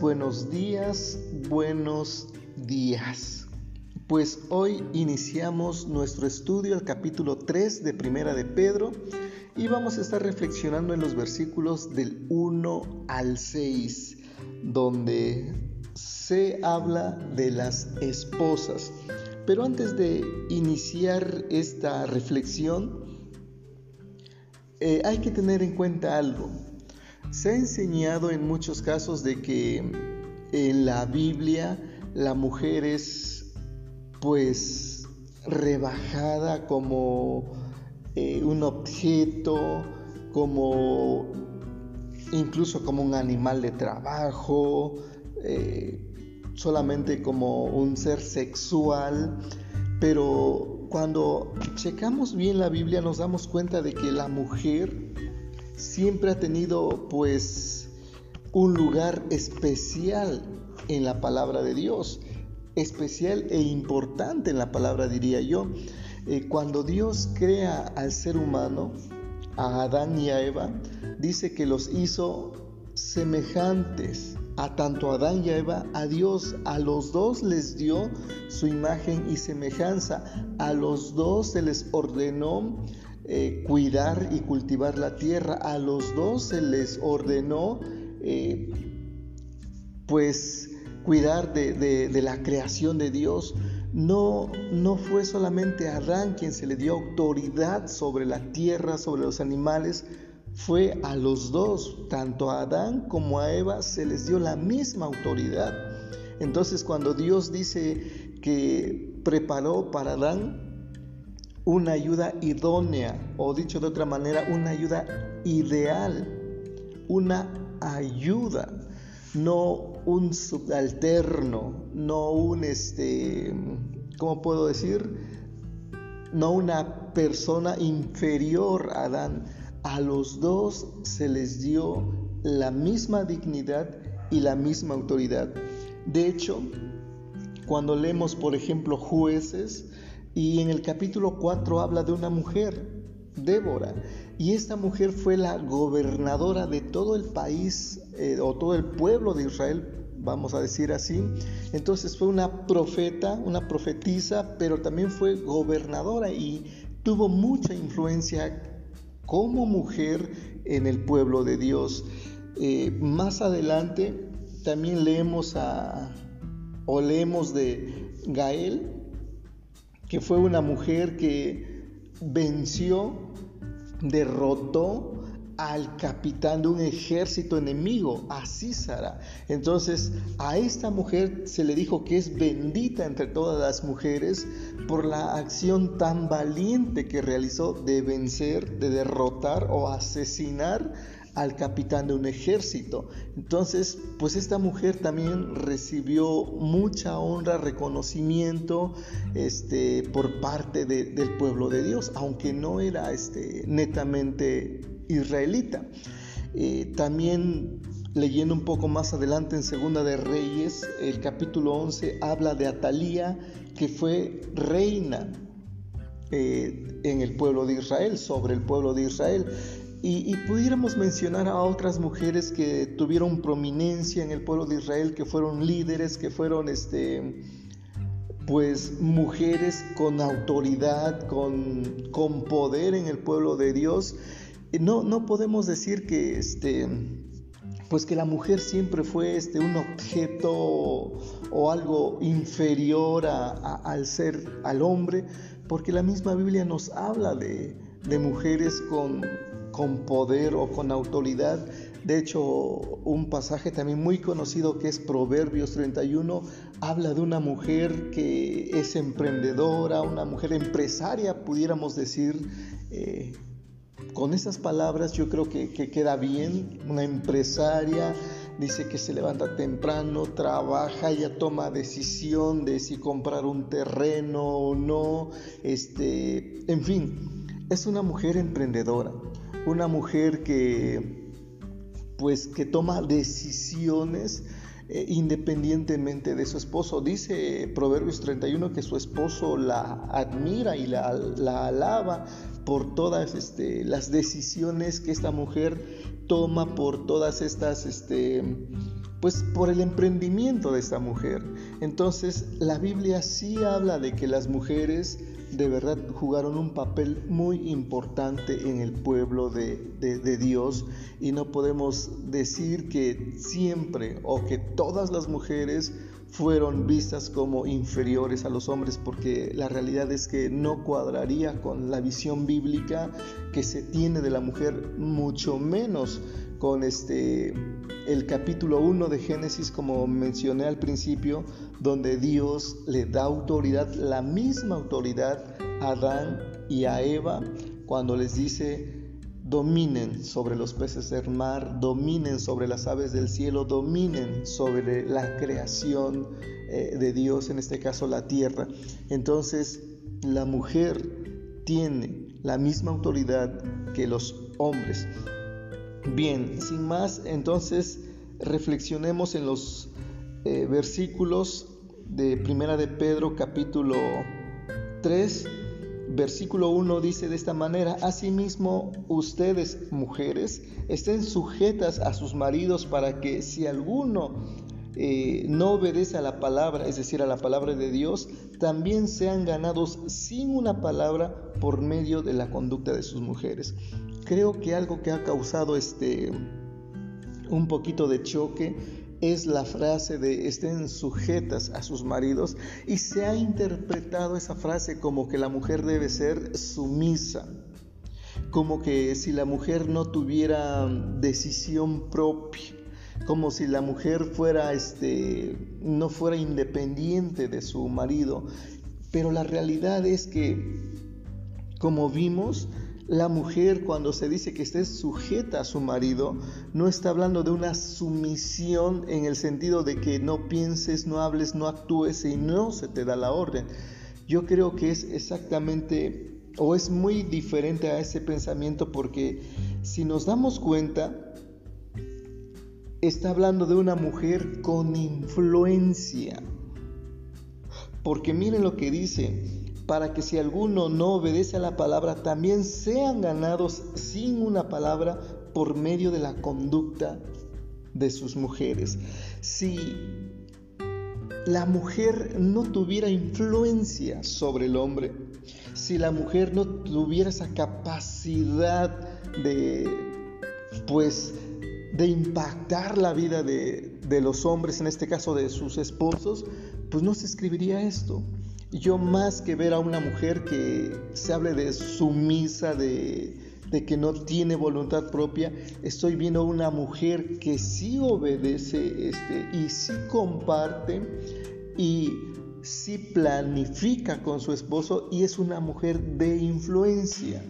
buenos días, buenos días. Pues hoy iniciamos nuestro estudio al capítulo 3 de Primera de Pedro y vamos a estar reflexionando en los versículos del 1 al 6, donde se habla de las esposas. Pero antes de iniciar esta reflexión, eh, hay que tener en cuenta algo. Se ha enseñado en muchos casos de que en la Biblia la mujer es pues rebajada como eh, un objeto, como incluso como un animal de trabajo, eh, solamente como un ser sexual, pero cuando checamos bien la Biblia nos damos cuenta de que la mujer siempre ha tenido pues un lugar especial en la palabra de Dios, especial e importante en la palabra diría yo. Eh, cuando Dios crea al ser humano, a Adán y a Eva, dice que los hizo semejantes a tanto Adán y Eva, a Dios, a los dos les dio su imagen y semejanza, a los dos se les ordenó eh, cuidar y cultivar la tierra. A los dos se les ordenó eh, pues cuidar de, la creación de Dios. No, no fue solamente Adán quien se le dio autoridad sobre la tierra, sobre los animales, fue a los dos, tanto a Adán como a Eva, se les dio la misma autoridad. Entonces cuando Dios dice que preparó para Adán una ayuda idónea, o dicho de otra manera, una ayuda ideal, una ayuda, no un subalterno, no un, este, ¿cómo puedo decir? No una persona inferior a Adán. A los dos se les dio la misma dignidad y la misma autoridad. De hecho, cuando leemos, por ejemplo, jueces, y en el capítulo 4 habla de una mujer, Débora. Y esta mujer fue la gobernadora de todo el país eh, o todo el pueblo de Israel, vamos a decir así. Entonces fue una profeta, una profetisa, pero también fue gobernadora y tuvo mucha influencia como mujer en el pueblo de Dios. Eh, más adelante también leemos a, o leemos de Gael, que fue una mujer que venció, derrotó al capitán de un ejército enemigo, a Císara. Entonces a esta mujer se le dijo que es bendita entre todas las mujeres por la acción tan valiente que realizó de vencer, de derrotar o asesinar al capitán de un ejército. Entonces, pues esta mujer también recibió mucha honra, reconocimiento este, por parte del pueblo de Dios, aunque no era este, netamente israelita. Eh, también leyendo un poco más adelante en Segunda de Reyes, el capítulo 11 habla de Atalía, que fue reina eh, en el pueblo de Israel, sobre el pueblo de Israel. Y, pudiéramos mencionar a otras mujeres que tuvieron prominencia en el pueblo de Israel, que fueron líderes, que fueron este, pues mujeres con autoridad, con, con poder en el pueblo de Dios. No, no podemos decir que este, pues que la mujer siempre fue este, un objeto o algo inferior al ser, al hombre, porque la misma Biblia nos habla de, de mujeres con, con poder o con autoridad. De hecho, un pasaje también muy conocido que es Proverbios 31 habla de una mujer que es emprendedora, una mujer empresaria, pudiéramos decir. Eh, con esas palabras yo creo que, que queda bien, una empresaria, dice que se levanta temprano, trabaja, ya toma decisión de si comprar un terreno o no, este, en fin, es una mujer emprendedora una mujer que pues que toma decisiones eh, independientemente de su esposo. Dice Proverbios 31 que su esposo la admira y la, alaba por todas este, las decisiones que esta mujer toma, por todas estas este, pues por el emprendimiento de esta mujer. Entonces la Biblia sí habla de que las mujeres de verdad jugaron un papel muy importante en el pueblo de, de, Dios. Y no podemos decir que siempre o que todas las mujeres fueron vistas como inferiores a los hombres porque la realidad es que no cuadraría con la visión bíblica que se tiene de la mujer mucho menos con este el capítulo 1 de Génesis como mencioné al principio donde Dios le da autoridad la misma autoridad a Adán y a Eva cuando les dice dominen sobre los peces del mar, dominen sobre las aves del cielo, dominen sobre la creación eh, de Dios, en este caso la tierra. Entonces, la mujer tiene la misma autoridad que los hombres. Bien, sin más, entonces reflexionemos en los eh, versículos de Primera de Pedro capítulo 3 Versículo 1 dice de esta manera, Asimismo ustedes mujeres estén sujetas a sus maridos para que si alguno eh, no obedece a la palabra, es decir, a la palabra de Dios, también sean ganados sin una palabra por medio de la conducta de sus mujeres. Creo que algo que ha causado este un poquito de choque es la frase de estén sujetas a sus maridos y se ha interpretado esa frase como que la mujer debe ser sumisa, como que si la mujer no tuviera decisión propia, como si la mujer fuera este no fuera independiente de su marido, pero la realidad es que como vimos la mujer cuando se dice que esté sujeta a su marido, no está hablando de una sumisión en el sentido de que no pienses, no hables, no actúes y no se te da la orden. Yo creo que es exactamente o es muy diferente a ese pensamiento porque si nos damos cuenta, está hablando de una mujer con influencia. Porque miren lo que dice, para que si alguno no obedece a la palabra, también sean ganados sin una palabra por medio de la conducta de sus mujeres. Si la mujer no tuviera influencia sobre el hombre, si la mujer no tuviera esa capacidad de, pues, de impactar la vida de, de los hombres, en este caso de sus esposos, pues no se escribiría esto. Yo más que ver a una mujer que se hable de sumisa, de, de que no tiene voluntad propia, estoy viendo una mujer que sí obedece este, y sí comparte y sí planifica con su esposo y es una mujer de influencia,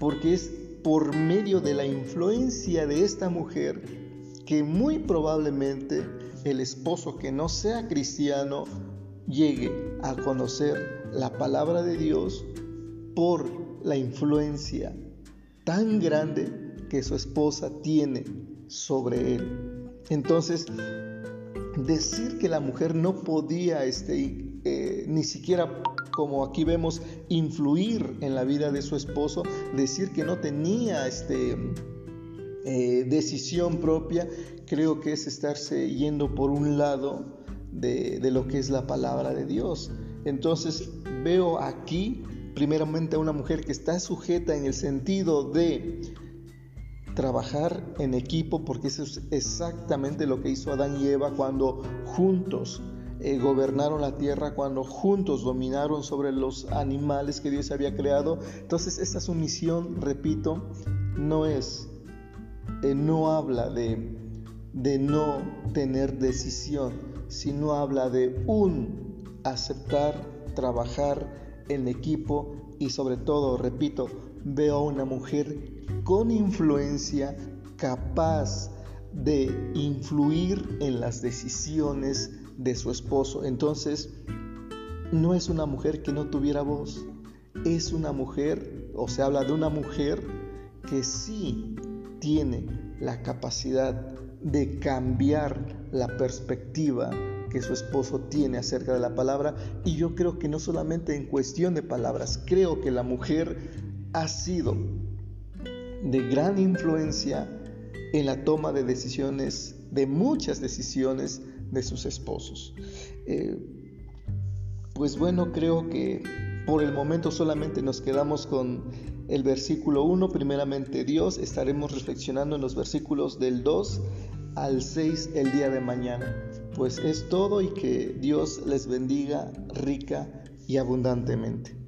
porque es por medio de la influencia de esta mujer que muy probablemente el esposo que no sea cristiano llegue a conocer la palabra de Dios por la influencia tan grande que su esposa tiene sobre él. Entonces, decir que la mujer no podía este, eh, ni siquiera como aquí vemos influir en la vida de su esposo, decir que no tenía este, eh, decisión propia, creo que es estarse yendo por un lado de, lo que es la palabra de Dios. Entonces veo aquí primeramente a una mujer que está sujeta en el sentido de trabajar en equipo, porque eso es exactamente lo que hizo Adán y Eva cuando juntos eh, gobernaron la tierra, cuando juntos dominaron sobre los animales que Dios había creado. Entonces esta sumisión, repito, no es, eh, no habla de, de no tener decisión, sino habla de un aceptar, trabajar en equipo y sobre todo, repito, veo a una mujer con influencia capaz de influir en las decisiones de su esposo. Entonces, no es una mujer que no tuviera voz, es una mujer, o se habla de una mujer que sí tiene la capacidad de cambiar la perspectiva que su esposo tiene acerca de la palabra y yo creo que no solamente en cuestión de palabras, creo que la mujer ha sido de gran influencia en la toma de decisiones de muchas decisiones de sus esposos. Eh, pues bueno, creo que por el momento solamente nos quedamos con el versículo 1, primeramente Dios, estaremos reflexionando en los versículos del 2 al 6 el día de mañana. Pues es todo y que Dios les bendiga rica y abundantemente.